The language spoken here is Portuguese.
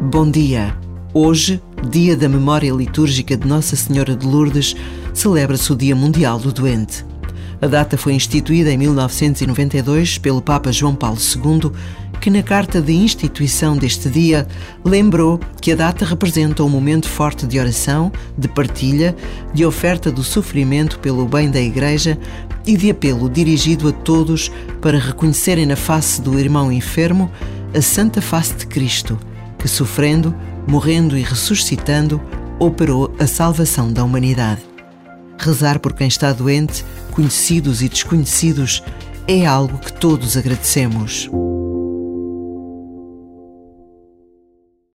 Bom dia. Hoje, dia da memória litúrgica de Nossa Senhora de Lourdes, celebra-se o Dia Mundial do Doente. A data foi instituída em 1992 pelo Papa João Paulo II, que na carta de instituição deste dia lembrou que a data representa um momento forte de oração, de partilha, de oferta do sofrimento pelo bem da Igreja e de apelo dirigido a todos para reconhecerem na face do irmão enfermo a santa face de Cristo que, sofrendo, morrendo e ressuscitando, operou a salvação da humanidade. Rezar por quem está doente, conhecidos e desconhecidos, é algo que todos agradecemos.